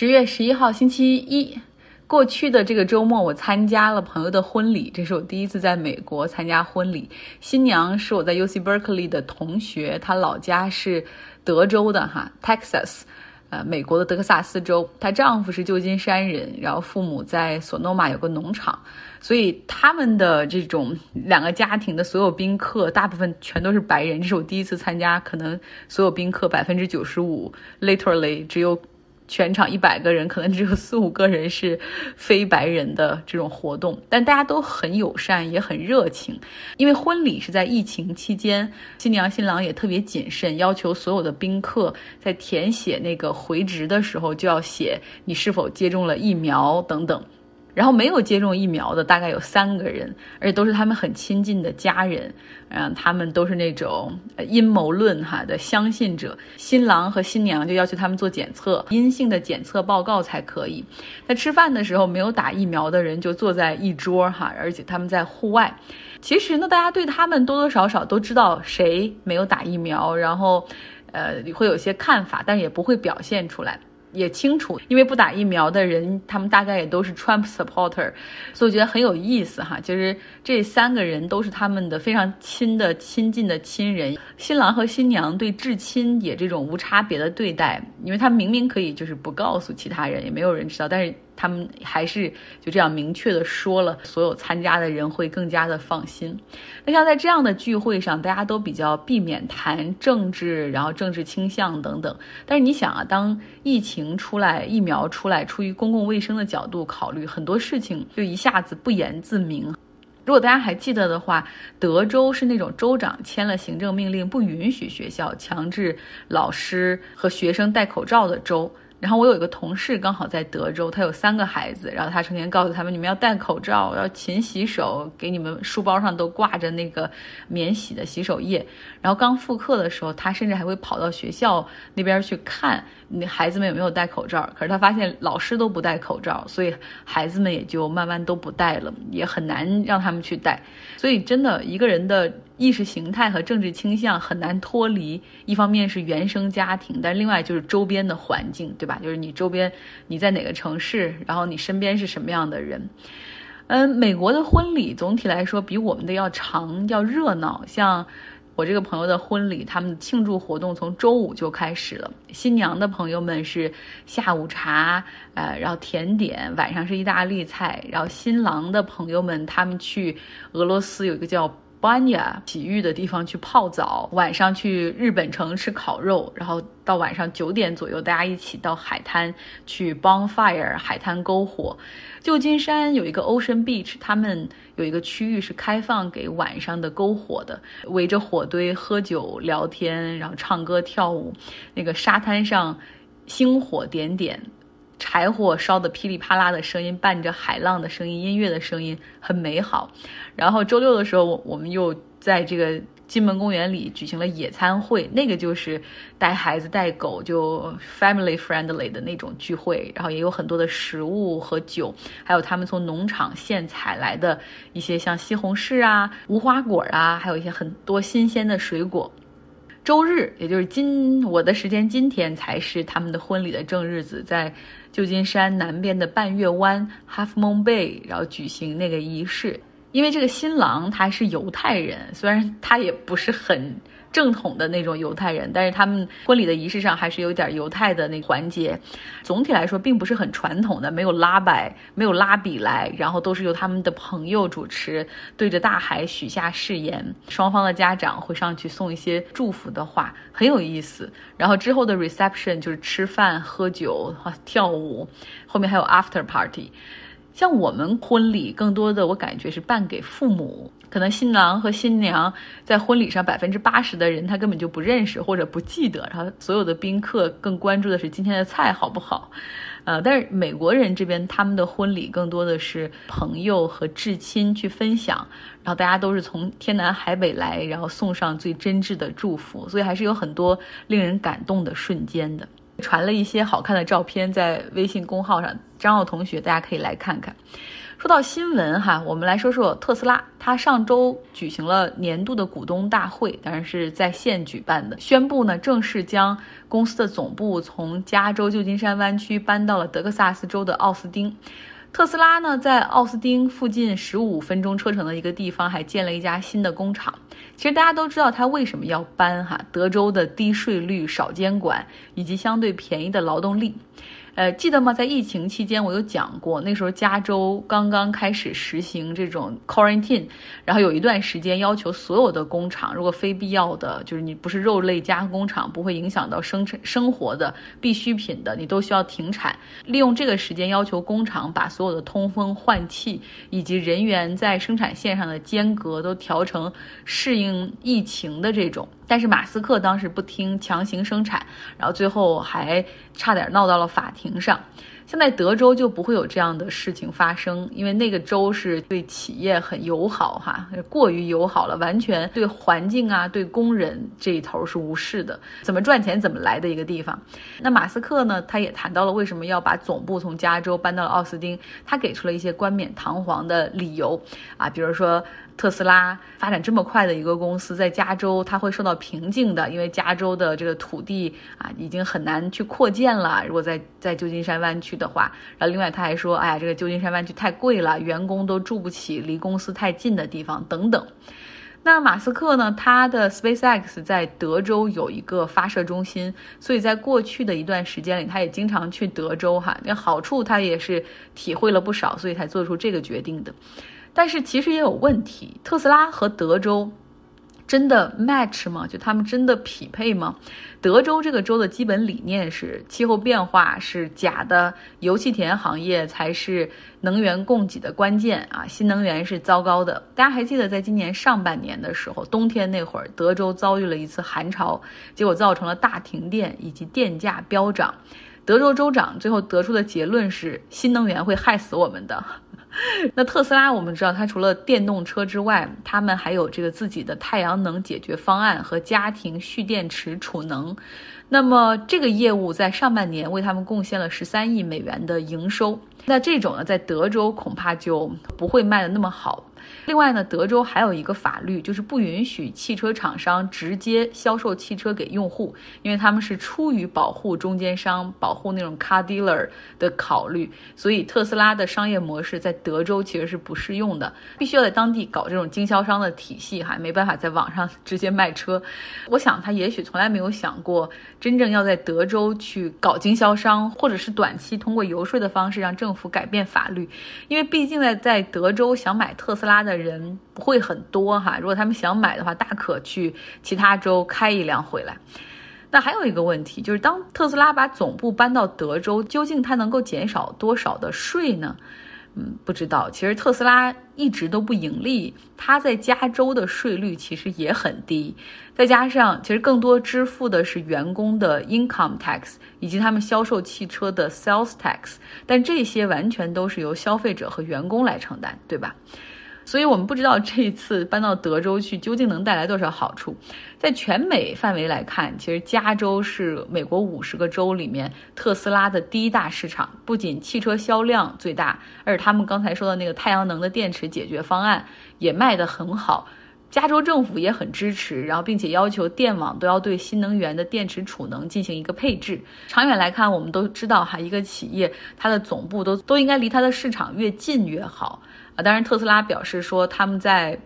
十月十一号星期一，过去的这个周末，我参加了朋友的婚礼，这是我第一次在美国参加婚礼。新娘是我在 UC Berkeley 的同学，她老家是德州的哈，Texas，呃，美国的德克萨斯州。她丈夫是旧金山人，然后父母在索诺玛有个农场，所以他们的这种两个家庭的所有宾客，大部分全都是白人。这是我第一次参加，可能所有宾客百分之九十五，literally 只有。全场一百个人，可能只有四五个人是非白人的这种活动，但大家都很友善，也很热情。因为婚礼是在疫情期间，新娘新郎也特别谨慎，要求所有的宾客在填写那个回执的时候就要写你是否接种了疫苗等等。然后没有接种疫苗的大概有三个人，而且都是他们很亲近的家人，嗯，他们都是那种阴谋论哈的相信者。新郎和新娘就要求他们做检测，阴性的检测报告才可以。在吃饭的时候，没有打疫苗的人就坐在一桌哈，而且他们在户外。其实呢，大家对他们多多少少都知道谁没有打疫苗，然后，呃，会有些看法，但也不会表现出来。也清楚，因为不打疫苗的人，他们大概也都是 Trump supporter，所以我觉得很有意思哈。就是这三个人都是他们的非常亲的、亲近的亲人。新郎和新娘对至亲也这种无差别的对待，因为他明明可以就是不告诉其他人，也没有人知道，但是。他们还是就这样明确的说了，所有参加的人会更加的放心。那像在这样的聚会上，大家都比较避免谈政治，然后政治倾向等等。但是你想啊，当疫情出来，疫苗出来，出于公共卫生的角度考虑，很多事情就一下子不言自明。如果大家还记得的话，德州是那种州长签了行政命令，不允许学校强制老师和学生戴口罩的州。然后我有一个同事刚好在德州，他有三个孩子，然后他成天告诉他们，你们要戴口罩，要勤洗手，给你们书包上都挂着那个免洗的洗手液。然后刚复课的时候，他甚至还会跑到学校那边去看那孩子们有没有戴口罩。可是他发现老师都不戴口罩，所以孩子们也就慢慢都不戴了，也很难让他们去戴。所以真的一个人的。意识形态和政治倾向很难脱离，一方面是原生家庭，但另外就是周边的环境，对吧？就是你周边你在哪个城市，然后你身边是什么样的人。嗯，美国的婚礼总体来说比我们的要长，要热闹。像我这个朋友的婚礼，他们庆祝活动从周五就开始了。新娘的朋友们是下午茶，呃，然后甜点，晚上是意大利菜。然后新郎的朋友们，他们去俄罗斯有一个叫。banya，洗浴的地方去泡澡，晚上去日本城吃烤肉，然后到晚上九点左右，大家一起到海滩去 bonfire 海滩篝火。旧金山有一个 Ocean Beach，他们有一个区域是开放给晚上的篝火的，围着火堆喝酒聊天，然后唱歌跳舞。那个沙滩上星火点点。柴火烧的噼里啪啦的声音，伴着海浪的声音、音乐的声音，很美好。然后周六的时候，我我们又在这个金门公园里举行了野餐会，那个就是带孩子、带狗，就 family friendly 的那种聚会。然后也有很多的食物和酒，还有他们从农场现采来的一些像西红柿啊、无花果啊，还有一些很多新鲜的水果。周日，也就是今我的时间，今天才是他们的婚礼的正日子，在旧金山南边的半月湾 Half Moon Bay，然后举行那个仪式。因为这个新郎他是犹太人，虽然他也不是很。正统的那种犹太人，但是他们婚礼的仪式上还是有点犹太的那环节。总体来说，并不是很传统的，没有拉摆，没有拉比来，然后都是由他们的朋友主持，对着大海许下誓言。双方的家长会上去送一些祝福的话，很有意思。然后之后的 reception 就是吃饭、喝酒、跳舞，后面还有 after party。像我们婚礼，更多的我感觉是办给父母，可能新郎和新娘在婚礼上百分之八十的人他根本就不认识或者不记得，然后所有的宾客更关注的是今天的菜好不好，呃，但是美国人这边他们的婚礼更多的是朋友和至亲去分享，然后大家都是从天南海北来，然后送上最真挚的祝福，所以还是有很多令人感动的瞬间的。传了一些好看的照片在微信公号上，张奥同学大家可以来看看。说到新闻哈，我们来说说特斯拉。它上周举行了年度的股东大会，当然是在线举办的，宣布呢正式将公司的总部从加州旧金山湾区搬到了德克萨斯州的奥斯汀。特斯拉呢在奥斯汀附近十五分钟车程的一个地方还建了一家新的工厂。其实大家都知道它为什么要搬哈，德州的低税率、少监管以及相对便宜的劳动力。呃，记得吗？在疫情期间，我有讲过，那时候加州刚刚开始实行这种 quarantine，然后有一段时间要求所有的工厂，如果非必要的，就是你不是肉类加工厂，不会影响到生产生活的必需品的，你都需要停产。利用这个时间，要求工厂把所有的通风换气以及人员在生产线上的间隔都调成适应疫情的这种。但是马斯克当时不听，强行生产，然后最后还差点闹到了法庭上。现在德州就不会有这样的事情发生，因为那个州是对企业很友好，哈，过于友好了，完全对环境啊、对工人这一头是无视的，怎么赚钱怎么来的一个地方。那马斯克呢，他也谈到了为什么要把总部从加州搬到了奥斯汀，他给出了一些冠冕堂皇的理由啊，比如说。特斯拉发展这么快的一个公司，在加州它会受到瓶颈的，因为加州的这个土地啊已经很难去扩建了。如果在在旧金山湾区的话，然后另外他还说，哎呀，这个旧金山湾区太贵了，员工都住不起离公司太近的地方等等。那马斯克呢？他的 SpaceX 在德州有一个发射中心，所以在过去的一段时间里，他也经常去德州哈。那好处他也是体会了不少，所以才做出这个决定的。但是其实也有问题，特斯拉和德州真的 match 吗？就他们真的匹配吗？德州这个州的基本理念是气候变化是假的，油气田行业才是能源供给的关键啊，新能源是糟糕的。大家还记得在今年上半年的时候，冬天那会儿，德州遭遇了一次寒潮，结果造成了大停电以及电价飙涨。德州州长最后得出的结论是，新能源会害死我们的。那特斯拉，我们知道它除了电动车之外，他们还有这个自己的太阳能解决方案和家庭蓄电池储能。那么这个业务在上半年为他们贡献了十三亿美元的营收。那这种呢，在德州恐怕就不会卖的那么好。另外呢，德州还有一个法律，就是不允许汽车厂商直接销售汽车给用户，因为他们是出于保护中间商、保护那种 car dealer 的考虑，所以特斯拉的商业模式在德州其实是不适用的，必须要在当地搞这种经销商的体系，哈，没办法在网上直接卖车。我想他也许从来没有想过，真正要在德州去搞经销商，或者是短期通过游说的方式让政府改变法律，因为毕竟在在德州想买特斯拉拉的。人不会很多哈，如果他们想买的话，大可去其他州开一辆回来。那还有一个问题，就是当特斯拉把总部搬到德州，究竟它能够减少多少的税呢？嗯，不知道。其实特斯拉一直都不盈利，它在加州的税率其实也很低，再加上其实更多支付的是员工的 income tax 以及他们销售汽车的 sales tax，但这些完全都是由消费者和员工来承担，对吧？所以我们不知道这一次搬到德州去究竟能带来多少好处。在全美范围来看，其实加州是美国五十个州里面特斯拉的第一大市场，不仅汽车销量最大，而且他们刚才说的那个太阳能的电池解决方案也卖得很好。加州政府也很支持，然后并且要求电网都要对新能源的电池储能进行一个配置。长远来看，我们都知道哈，一个企业它的总部都都应该离它的市场越近越好。啊，当然，特斯拉表示说他们在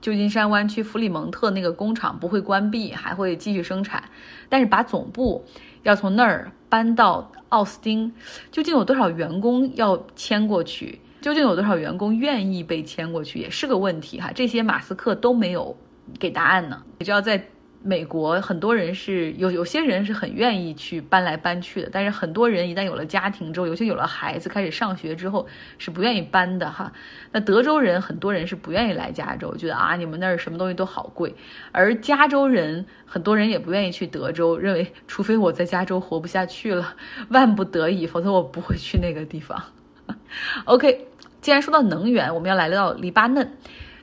旧金山湾区弗里蒙特那个工厂不会关闭，还会继续生产。但是把总部要从那儿搬到奥斯汀，究竟有多少员工要迁过去？究竟有多少员工愿意被迁过去，也是个问题哈。这些马斯克都没有给答案呢。你知道在。美国很多人是有有些人是很愿意去搬来搬去的，但是很多人一旦有了家庭之后，尤其有了孩子开始上学之后，是不愿意搬的哈。那德州人很多人是不愿意来加州，觉得啊你们那儿什么东西都好贵，而加州人很多人也不愿意去德州，认为除非我在加州活不下去了，万不得已，否则我不会去那个地方。OK，既然说到能源，我们要来到黎巴嫩。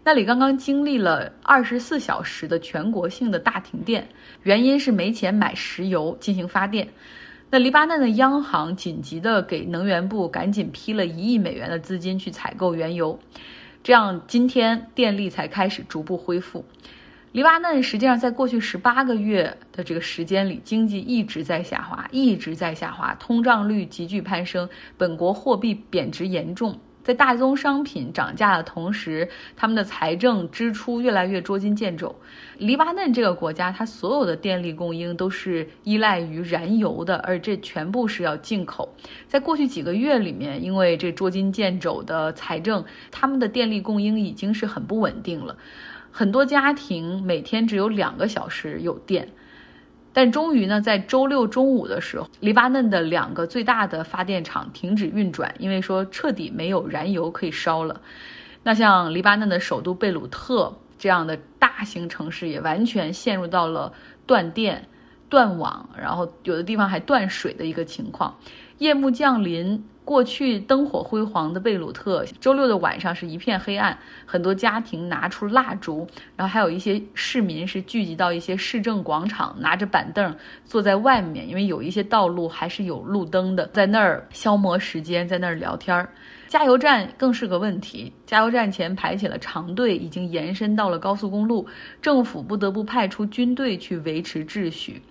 那里刚刚经历了二十四小时的全国性的大停电，原因是没钱买石油进行发电。那黎巴嫩的央行紧急的给能源部赶紧批了一亿美元的资金去采购原油，这样今天电力才开始逐步恢复。黎巴嫩实际上在过去十八个月的这个时间里，经济一直在下滑，一直在下滑，通胀率急剧攀升，本国货币贬值严重。在大宗商品涨价的同时，他们的财政支出越来越捉襟见肘。黎巴嫩这个国家，它所有的电力供应都是依赖于燃油的，而这全部是要进口。在过去几个月里面，因为这捉襟见肘的财政，他们的电力供应已经是很不稳定了，很多家庭每天只有两个小时有电。但终于呢，在周六中午的时候，黎巴嫩的两个最大的发电厂停止运转，因为说彻底没有燃油可以烧了。那像黎巴嫩的首都贝鲁特这样的大型城市，也完全陷入到了断电、断网，然后有的地方还断水的一个情况。夜幕降临。过去灯火辉煌的贝鲁特，周六的晚上是一片黑暗。很多家庭拿出蜡烛，然后还有一些市民是聚集到一些市政广场，拿着板凳坐在外面，因为有一些道路还是有路灯的，在那儿消磨时间，在那儿聊天儿。加油站更是个问题，加油站前排起了长队，已经延伸到了高速公路，政府不得不派出军队去维持秩序。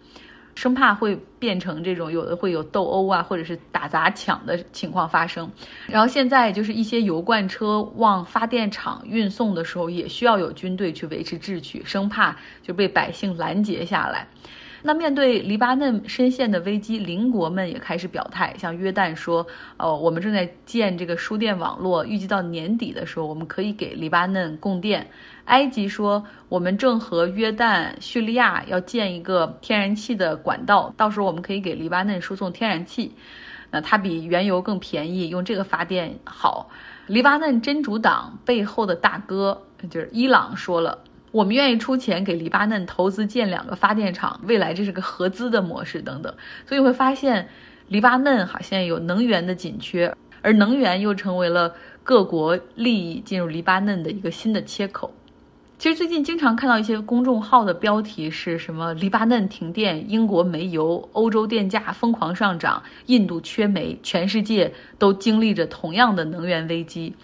生怕会变成这种有的会有斗殴啊，或者是打砸抢的情况发生。然后现在就是一些油罐车往发电厂运送的时候，也需要有军队去维持秩序，生怕就被百姓拦截下来。那面对黎巴嫩深陷的危机，邻国们也开始表态，像约旦说，呃，我们正在建这个输电网络，预计到年底的时候，我们可以给黎巴嫩供电。埃及说，我们正和约旦、叙利亚要建一个天然气的管道，到时候我们可以给黎巴嫩输送天然气，那它比原油更便宜，用这个发电好。黎巴嫩真主党背后的大哥就是伊朗说了。我们愿意出钱给黎巴嫩投资建两个发电厂，未来这是个合资的模式等等，所以会发现，黎巴嫩好像有能源的紧缺，而能源又成为了各国利益进入黎巴嫩的一个新的切口。其实最近经常看到一些公众号的标题是什么：黎巴嫩停电，英国没油，欧洲电价疯狂上涨，印度缺煤，全世界都经历着同样的能源危机。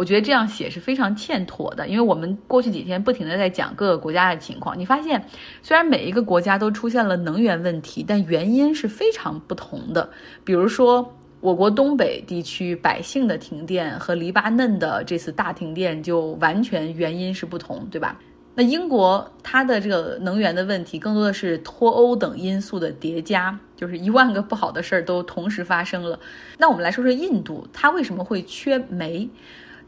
我觉得这样写是非常欠妥的，因为我们过去几天不停的在讲各个国家的情况，你发现虽然每一个国家都出现了能源问题，但原因是非常不同的。比如说，我国东北地区百姓的停电和黎巴嫩的这次大停电就完全原因是不同，对吧？那英国它的这个能源的问题更多的是脱欧等因素的叠加，就是一万个不好的事儿都同时发生了。那我们来说说印度，它为什么会缺煤？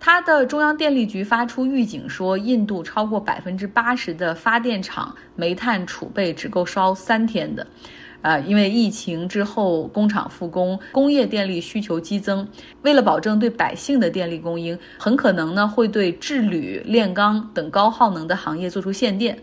它的中央电力局发出预警说，印度超过百分之八十的发电厂煤炭储备只够烧三天的，呃，因为疫情之后工厂复工，工业电力需求激增，为了保证对百姓的电力供应，很可能呢会对制铝炼钢等高耗能的行业做出限电。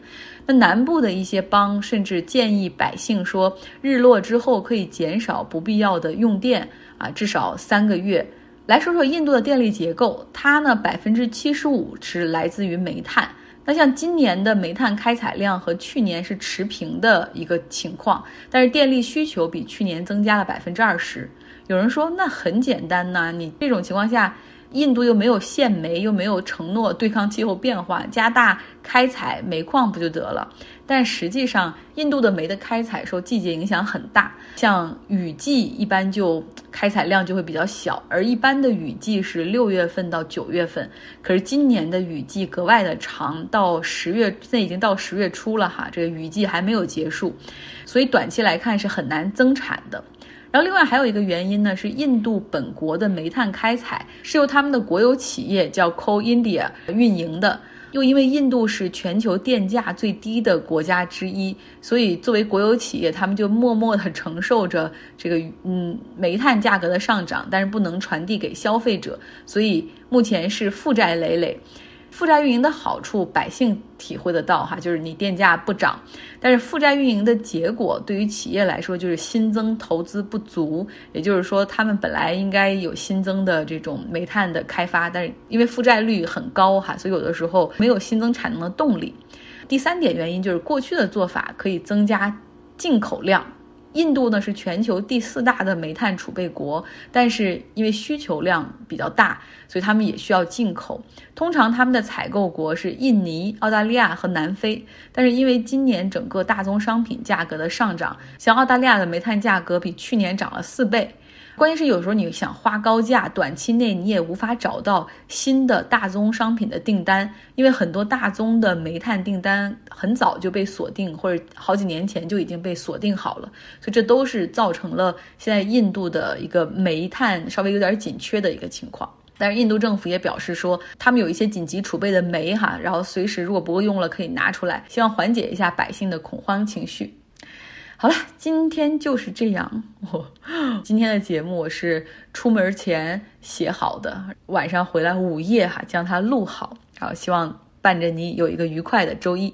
那南部的一些邦甚至建议百姓说，日落之后可以减少不必要的用电啊，至少三个月。来说说印度的电力结构，它呢百分之七十五是来自于煤炭。那像今年的煤炭开采量和去年是持平的一个情况，但是电力需求比去年增加了百分之二十。有人说那很简单呐，你这种情况下。印度又没有限煤，又没有承诺对抗气候变化，加大开采煤矿不就得了？但实际上，印度的煤的开采受季节影响很大，像雨季一般就开采量就会比较小，而一般的雨季是六月份到九月份，可是今年的雨季格外的长，到十月，现在已经到十月初了哈，这个雨季还没有结束，所以短期来看是很难增产的。然后，另外还有一个原因呢，是印度本国的煤炭开采是由他们的国有企业叫 Coal India 运营的。又因为印度是全球电价最低的国家之一，所以作为国有企业，他们就默默地承受着这个嗯煤炭价格的上涨，但是不能传递给消费者，所以目前是负债累累。负债运营的好处，百姓体会得到哈，就是你电价不涨。但是负债运营的结果，对于企业来说就是新增投资不足，也就是说他们本来应该有新增的这种煤炭的开发，但是因为负债率很高哈，所以有的时候没有新增产能的动力。第三点原因就是过去的做法可以增加进口量。印度呢是全球第四大的煤炭储备国，但是因为需求量比较大，所以他们也需要进口。通常他们的采购国是印尼、澳大利亚和南非，但是因为今年整个大宗商品价格的上涨，像澳大利亚的煤炭价格比去年涨了四倍。关键是有时候你想花高价，短期内你也无法找到新的大宗商品的订单，因为很多大宗的煤炭订单很早就被锁定，或者好几年前就已经被锁定好了，所以这都是造成了现在印度的一个煤炭稍微有点紧缺的一个情况。但是印度政府也表示说，他们有一些紧急储备的煤哈，然后随时如果不够用了可以拿出来，希望缓解一下百姓的恐慌情绪。好了，今天就是这样。我 今天的节目我是出门前写好的，晚上回来午夜哈将它录好。然后，希望伴着你有一个愉快的周一。